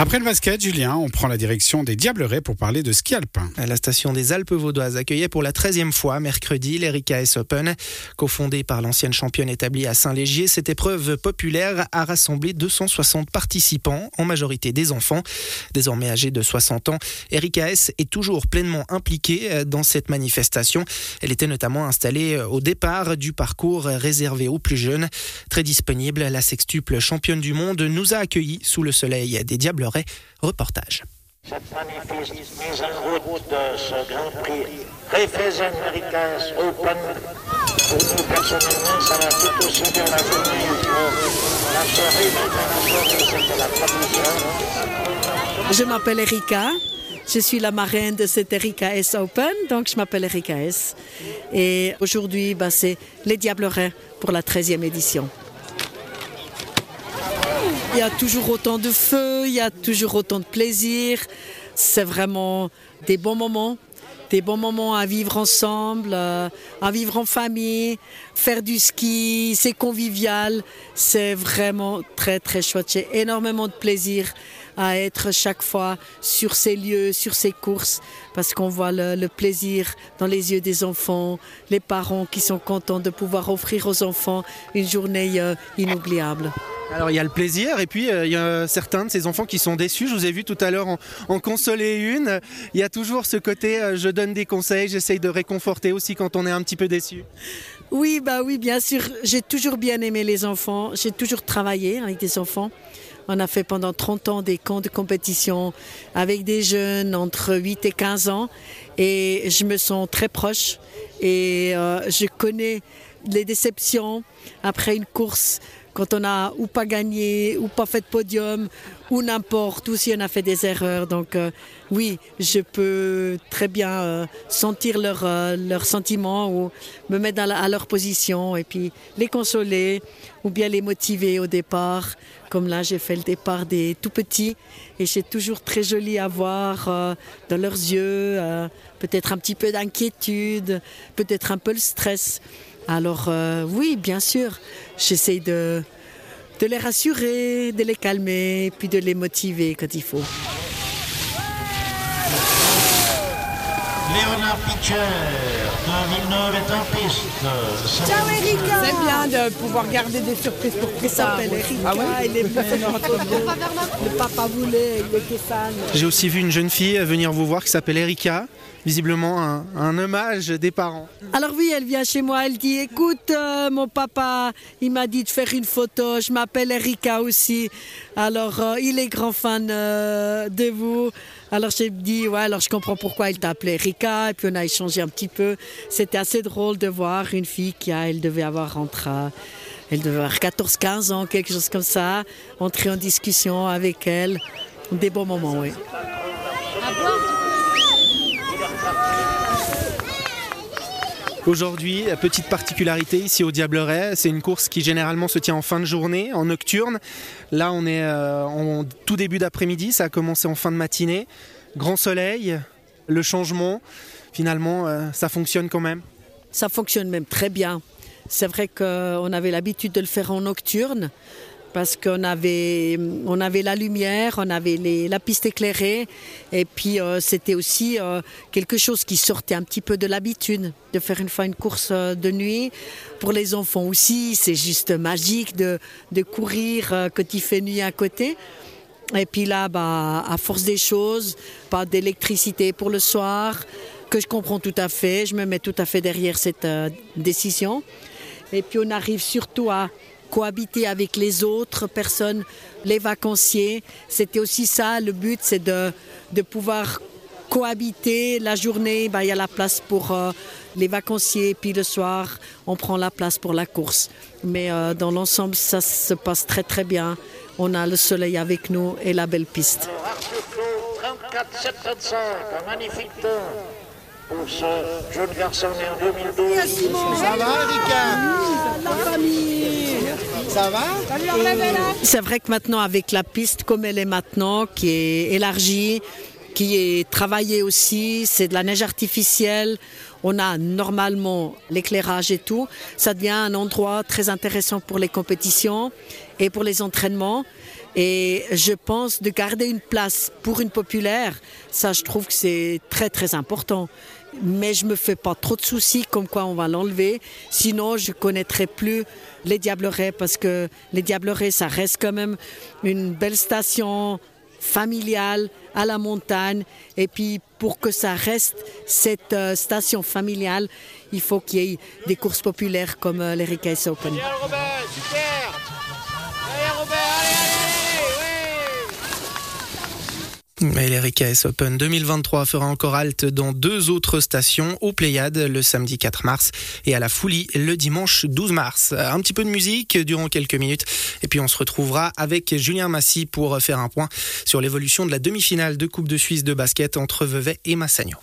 Après le basket, Julien, on prend la direction des Diablerets pour parler de ski alpin. La station des Alpes vaudoises accueillait pour la 13e fois mercredi l'Erika S Open. Cofondée par l'ancienne championne établie à Saint-Légier, cette épreuve populaire a rassemblé 260 participants, en majorité des enfants. Désormais âgée de 60 ans, Erika S est toujours pleinement impliquée dans cette manifestation. Elle était notamment installée au départ du parcours réservé aux plus jeunes. Très disponible, la sextuple championne du monde nous a accueillis sous le soleil des Diablerets Reportage. Cette magnifique mise en route de ce Grand Prix Refesen Americas Open, pour nous personnellement, ça va tout aussi bien la journée que la soirée, mais dans la soirée, c'était la tradition. Je m'appelle Erika. Je suis la marraine de cet Erika S Open, donc je m'appelle Erika S. Et aujourd'hui, bah, c'est les Diablerets pour la 13e édition. Il y a toujours autant de feu, il y a toujours autant de plaisir. C'est vraiment des bons moments, des bons moments à vivre ensemble, euh, à vivre en famille, faire du ski, c'est convivial, c'est vraiment très très chouette. J'ai énormément de plaisir à être chaque fois sur ces lieux, sur ces courses, parce qu'on voit le, le, plaisir dans les yeux des enfants, les parents qui sont contents de pouvoir offrir aux enfants une journée euh, inoubliable. Alors il y a le plaisir et puis euh, il y a certains de ces enfants qui sont déçus. Je vous ai vu tout à l'heure en, consoler une. Il y a toujours ce côté euh, je donne des conseils, j'essaye de réconforter aussi quand on est un petit peu déçu. Oui, bah oui, bien sûr. J'ai toujours bien aimé les enfants. J'ai toujours travaillé avec des enfants. On a fait pendant 30 ans des camps de compétition avec des jeunes entre 8 et 15 ans et je me sens très proche et euh, je connais les déceptions après une course quand on a ou pas gagné, ou pas fait de podium, ou n'importe, ou si on a fait des erreurs. Donc euh, oui, je peux très bien euh, sentir leurs euh, leur sentiments ou me mettre à leur position et puis les consoler ou bien les motiver au départ. Comme là, j'ai fait le départ des tout petits et c'est toujours très joli à voir dans leurs yeux, peut-être un petit peu d'inquiétude, peut-être un peu le stress. Alors euh, oui, bien sûr, j'essaie de, de les rassurer, de les calmer, puis de les motiver quand il faut. Léonard Pitcher de Villeneuve est en piste. Ciao Erika. C'est bien de pouvoir garder des surprises pour Il s'appelle Erika, ah ouais il est Le papa voulait, il était fan. J'ai aussi vu une jeune fille venir vous voir qui s'appelle Erika visiblement un, un, hommage des parents. Alors oui, elle vient chez moi, elle dit écoute, euh, mon papa, il m'a dit de faire une photo, je m'appelle Erika aussi, alors euh, il est grand fan euh, de vous. Alors j'ai dit ouais, alors je comprends pourquoi il t'a appelé Erika, et puis on a échangé un petit peu. C'était assez drôle de voir une fille qui a, elle devait avoir entre elle devait avoir 14-15 ans, quelque chose comme ça, entrer en discussion avec elle. Des bons moments, oui. Aujourd'hui, petite particularité ici au Diableret, c'est une course qui généralement se tient en fin de journée, en nocturne. Là, on est euh, en tout début d'après-midi, ça a commencé en fin de matinée. Grand soleil, le changement, finalement, euh, ça fonctionne quand même Ça fonctionne même très bien. C'est vrai qu'on avait l'habitude de le faire en nocturne parce qu'on avait, on avait la lumière, on avait la piste éclairée, et puis euh, c'était aussi euh, quelque chose qui sortait un petit peu de l'habitude de faire une fois une course euh, de nuit. Pour les enfants aussi, c'est juste magique de, courir euh, quand il fait nuit à côté. Et puis là, bah, à force des choses, pas d'électricité pour le soir, que je comprends tout à fait, je me mets tout à fait derrière cette décision. Et puis on arrive surtout à cohabiter avec les autres personnes, les vacanciers. C'était aussi ça, le but, c'est de, de pouvoir cohabiter la journée. Ben, il y a la place pour euh, les vacanciers, puis le soir, on prend la place pour la course. Mais euh, dans l'ensemble, ça se passe très très bien. On a le soleil avec nous et la belle piste. 34 un magnifique temps pour ce jeune garçon né en 2012. Ça va, Erika? La famille Ça va? C'est vrai que maintenant, avec la piste comme elle est maintenant, qui est élargie, qui est travaillée aussi, c'est de la neige artificielle. On a normalement l'éclairage et tout. Ça devient un endroit très intéressant pour les compétitions. et pour les entraînements. Et je pense de garder une place pour une populaire, ça je trouve que c'est très très important. Mais je me fais pas trop de soucis comme quoi on va l'enlever. Sinon, je connaîtrai plus les Diablerets parce que les Diablerets, ça reste quand même une belle station familiale à la montagne. Et puis pour que ça reste cette euh, station familiale, il faut qu'il y ait des courses populaires comme euh, les Ricaise Open. Et l'Erika Open 2023 fera encore halte dans deux autres stations, au Pléiade le samedi 4 mars et à la Foulie le dimanche 12 mars. Un petit peu de musique durant quelques minutes et puis on se retrouvera avec Julien Massy pour faire un point sur l'évolution de la demi-finale de Coupe de Suisse de basket entre Vevey et Massagno.